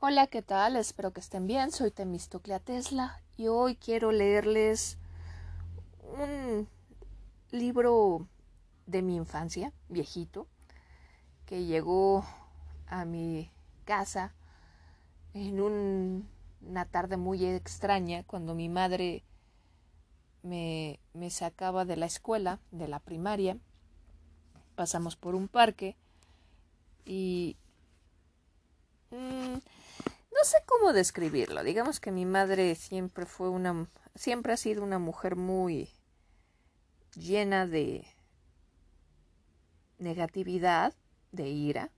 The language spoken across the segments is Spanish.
Hola, ¿qué tal? Espero que estén bien. Soy Temistoclea Tesla y hoy quiero leerles un libro de mi infancia, viejito, que llegó a mi casa en una tarde muy extraña cuando mi madre me, sacaba de la escuela, de la primaria. Pasamos por un parque y Mm, no sé cómo describirlo. Digamos que mi madre siempre fue una, siempre ha sido una mujer muy llena de negatividad, de ira,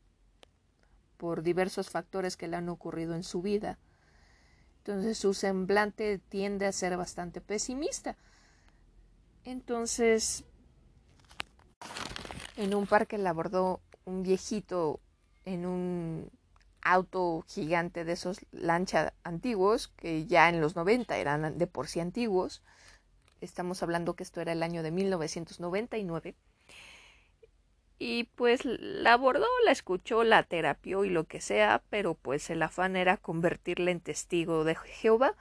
por diversos factores que le han ocurrido en su vida. Entonces su semblante tiende a ser bastante pesimista. Entonces, en un parque la abordó un viejito en un auto gigante de esos lancha antiguos, que ya en los 90 eran de por sí antiguos. Estamos hablando que esto era el año de 1999. Y pues la abordó, la escuchó, la terapió y lo que sea, pero pues el afán era convertirla en testigo de Jehová.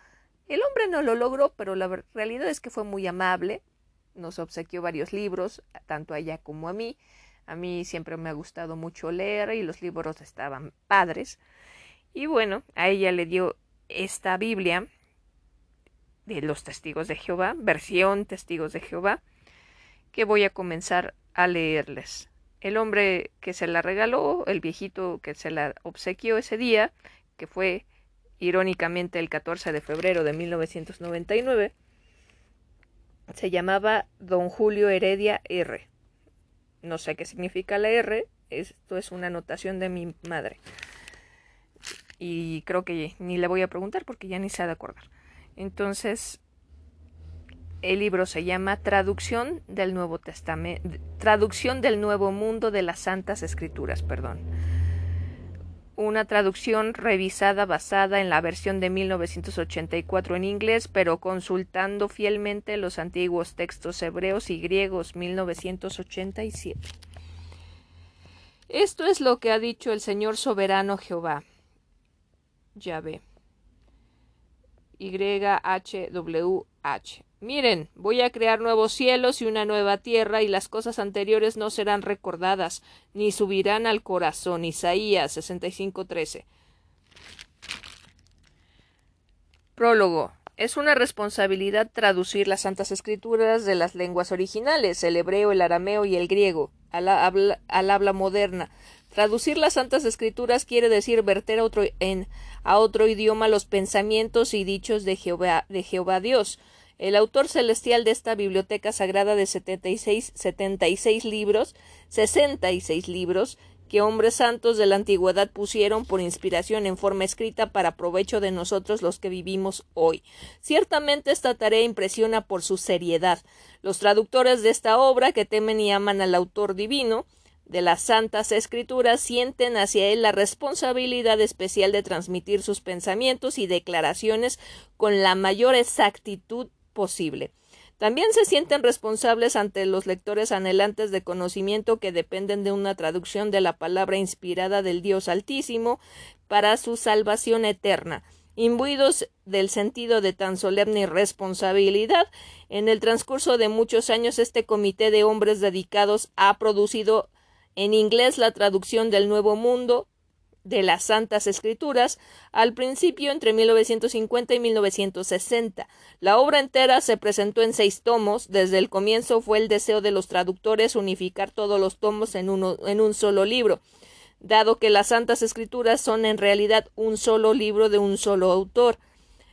El hombre no lo logró, pero la realidad es que fue muy amable. Nos obsequió varios libros, tanto a ella como a mí. A mí siempre me ha gustado mucho leer y los libros estaban padres. Y bueno, a ella le dio esta Biblia de los testigos de Jehová, versión testigos de Jehová, que voy a comenzar a leerles. El hombre que se la regaló, el viejito que se la obsequió ese día, que fue irónicamente el 14 de febrero de 1999, se llamaba don Julio Heredia R. No sé qué significa la R. Esto es una anotación de mi madre. Y creo que ni le voy a preguntar porque ya ni se ha de acordar. Entonces, el libro se llama Traducción del Nuevo Testamento, Traducción del Nuevo Mundo de las Santas Escrituras, perdón. Una traducción revisada basada en la versión de 1984 en inglés, pero consultando fielmente los antiguos textos hebreos y griegos 1987. Esto es lo que ha dicho el Señor soberano Jehová. Yahvé. YHWH. Miren, voy a crear nuevos cielos y una nueva tierra, y las cosas anteriores no serán recordadas, ni subirán al corazón. Isaías 65:13. Prólogo. Es una responsabilidad traducir las Santas Escrituras de las lenguas originales, el hebreo, el arameo y el griego, al habla, moderna. Traducir las Santas Escrituras quiere decir verter otro, en, a otro idioma los pensamientos y dichos de Jehová Dios. El autor celestial de esta biblioteca sagrada de 76, 76 libros, 66 libros, que hombres santos de la antigüedad pusieron por inspiración en forma escrita para provecho de nosotros los que vivimos hoy. Ciertamente esta tarea impresiona por su seriedad. Los traductores de esta obra, que temen y aman al autor divino, de las Santas Escrituras sienten hacia él la responsabilidad especial de transmitir sus pensamientos y declaraciones con la mayor exactitud posible. También se sienten responsables ante los lectores anhelantes de conocimiento que dependen de una traducción de la palabra inspirada del Dios Altísimo para su salvación eterna. Imbuidos del sentido de tan solemne responsabilidad, en el transcurso de muchos años este comité de hombres dedicados ha producido en inglés la traducción del Nuevo Mundo de las Santas Escrituras, al principio entre 1950 y 1960. La obra entera se presentó en seis tomos. Desde el comienzo fue el deseo de los traductores unificar todos los tomos en, uno, en un solo libro, dado que las Santas Escrituras son en realidad un solo libro de un solo autor.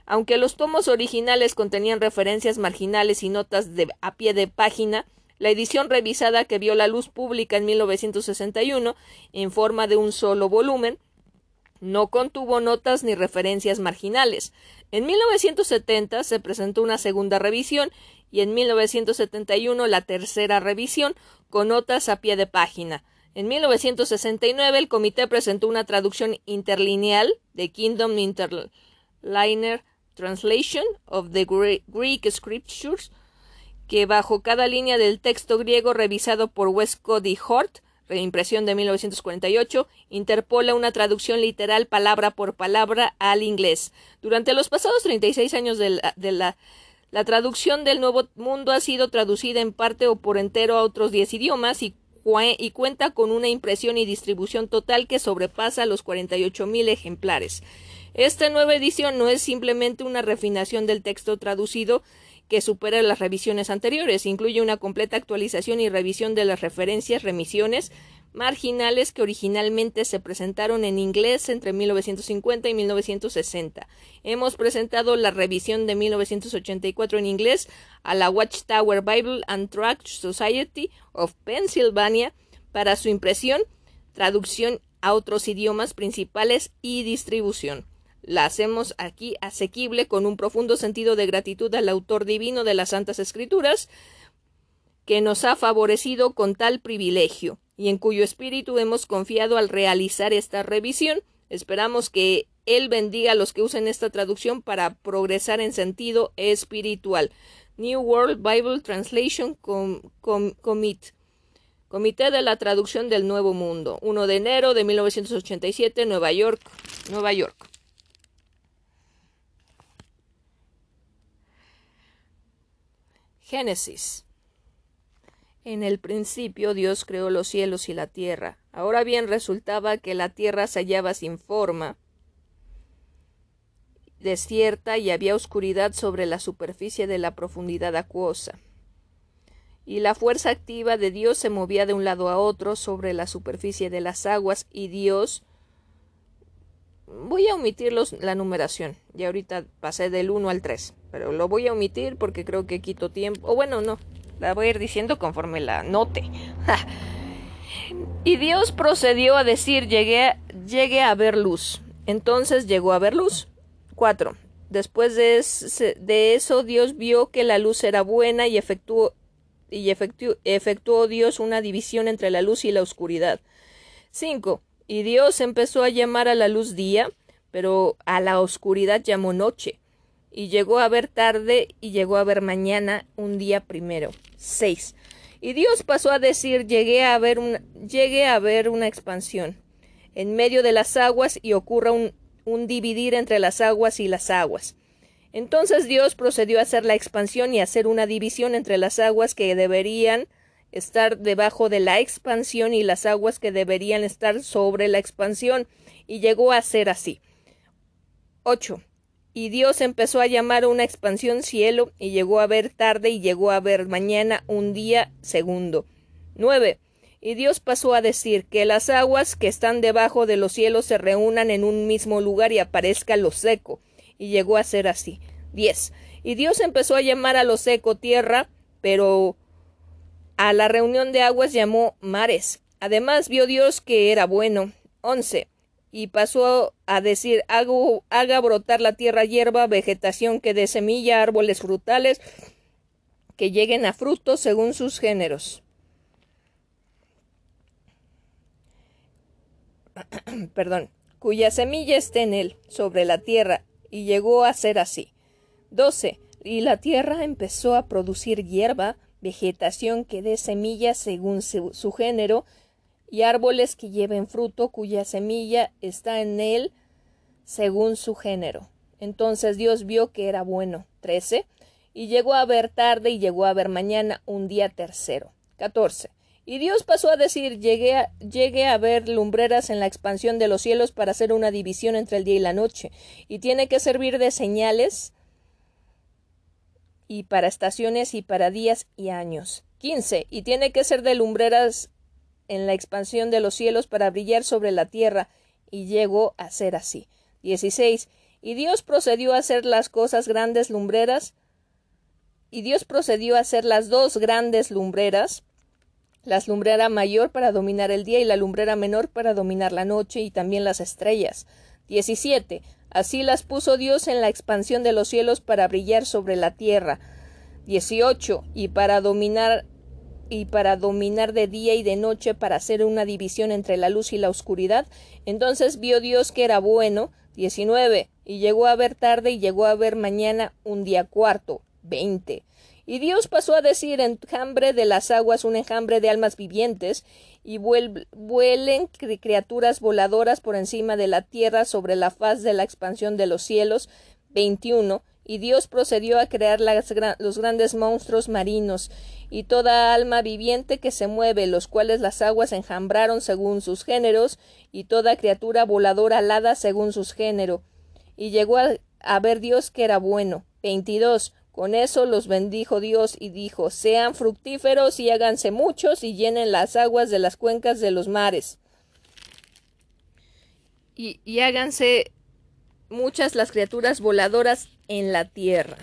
Aunque los tomos originales contenían referencias marginales y notas de, a pie de página, la edición revisada que vio la luz pública en 1961, en forma de un solo volumen, no contuvo notas ni referencias marginales. En 1970 se presentó una segunda revisión y en 1971 la tercera revisión con notas a pie de página. En 1969 el comité presentó una traducción interlineal de Kingdom Interliner Translation of the Greek Scriptures que bajo cada línea del texto griego revisado por Westcott y Hort reimpresión de 1948, interpola una traducción literal palabra por palabra al inglés. Durante los pasados 36 años de la, de la, la traducción del Nuevo Mundo ha sido traducida en parte o por entero a otros 10 idiomas y, y cuenta con una impresión y distribución total que sobrepasa los 48.000 ejemplares. Esta nueva edición no es simplemente una refinación del texto traducido, que supera las revisiones anteriores. Incluye una completa actualización y revisión de las referencias, remisiones marginales que originalmente se presentaron en inglés entre 1950 y 1960. Hemos presentado la revisión de 1984 en inglés a la Watchtower Bible and Tract Society of Pennsylvania para su impresión, traducción a otros idiomas principales y distribución la hacemos aquí asequible con un profundo sentido de gratitud al autor divino de las Santas Escrituras, que nos ha favorecido con tal privilegio, y en cuyo espíritu hemos confiado al realizar esta revisión. Esperamos que Él bendiga a los que usen esta traducción para progresar en sentido espiritual. New World Bible Translation Committee. Comité de la Traducción del Nuevo Mundo. 1 de enero de 1987, Nueva York, Nueva York. Génesis. En el principio Dios creó los cielos y la tierra. Ahora bien resultaba que la tierra se hallaba sin forma, desierta y había oscuridad sobre la superficie de la profundidad acuosa. Y la fuerza activa de Dios se movía de un lado a otro sobre la superficie de las aguas y Dios voy a omitir la numeración. Ya ahorita pasé del 1 al 3, pero lo voy a omitir porque creo que quito tiempo. O bueno, no, la voy a ir diciendo conforme la note. y Dios procedió a decir, llegué, llegué a ver luz. Entonces llegó a ver luz. 4. Después de, de, eso Dios vio que la luz era buena y efectuó, y efectuó, efectuó Dios una división entre la luz y la oscuridad. 5. Y Dios empezó a llamar a la luz día, pero a la oscuridad llamó noche. Y llegó a ver tarde y llegó a ver mañana un día primero. 6. Y Dios pasó a decir, llegué a ver, un, llegué a ver una expansión en medio de las aguas y ocurra un, un dividir entre las aguas y las aguas. Entonces Dios procedió a hacer la expansión y a hacer una división entre las aguas que deberían estar debajo de la expansión y las aguas que deberían estar sobre la expansión, y llegó a ser así. 8. Y Dios empezó a llamar una expansión cielo, y llegó a ver tarde, y llegó a ver mañana un día segundo. 9. Y Dios pasó a decir que las aguas que están debajo de los cielos se reúnan en un mismo lugar y aparezca lo seco, y llegó a ser así. 10. Y Dios empezó a llamar a lo seco tierra, pero a la reunión de aguas llamó mares. Además vio Dios que era bueno. 11. Y pasó a decir, Hago, haga brotar la tierra hierba, vegetación que dé semilla, árboles frutales, que lleguen a frutos según sus géneros. Perdón, cuya semilla esté en él, sobre la tierra, y llegó a ser así. 12. Y la tierra empezó a producir hierba, vegetación que dé semillas según su, género, y árboles que lleven fruto cuya semilla está en él según su género. Entonces Dios vio que era bueno. 13. Y llegó a ver tarde y llegó a ver mañana un día tercero. 14. Y Dios pasó a decir, llegué llegué a ver lumbreras en la expansión de los cielos para hacer una división entre el día y la noche, y tiene que servir de señales y para estaciones y para días y años. 15. Y tiene que ser de lumbreras en la expansión de los cielos para brillar sobre la tierra, y llegó a ser así. 16. Y Dios procedió a hacer las cosas grandes lumbreras, y Dios procedió a hacer las dos grandes lumbreras, la lumbrera mayor para dominar el día y la lumbrera menor para dominar la noche y también las estrellas. 17. Así las puso Dios en la expansión de los cielos para brillar sobre la tierra. 18. Y para dominar y para dominar de día y de noche para hacer una división entre la luz y la oscuridad. Entonces vio Dios que era bueno. 19. Y llegó a ver tarde y llegó a ver mañana un día cuarto. 20. Y Dios pasó a decir enjambre de las aguas un enjambre de almas vivientes, y vuelen criaturas voladoras por encima de la tierra sobre la faz de la expansión de los cielos. 21. Y Dios procedió a crear los grandes monstruos marinos y toda alma viviente que se mueve, los cuales las aguas enjambraron según sus géneros, y toda criatura voladora alada según sus géneros. Y llegó a, ver Dios que era bueno. 22. Con eso los bendijo Dios y dijo Sean fructíferos y háganse muchos y llenen las aguas de las cuencas de los mares. Y, y háganse muchas las criaturas voladoras en la tierra.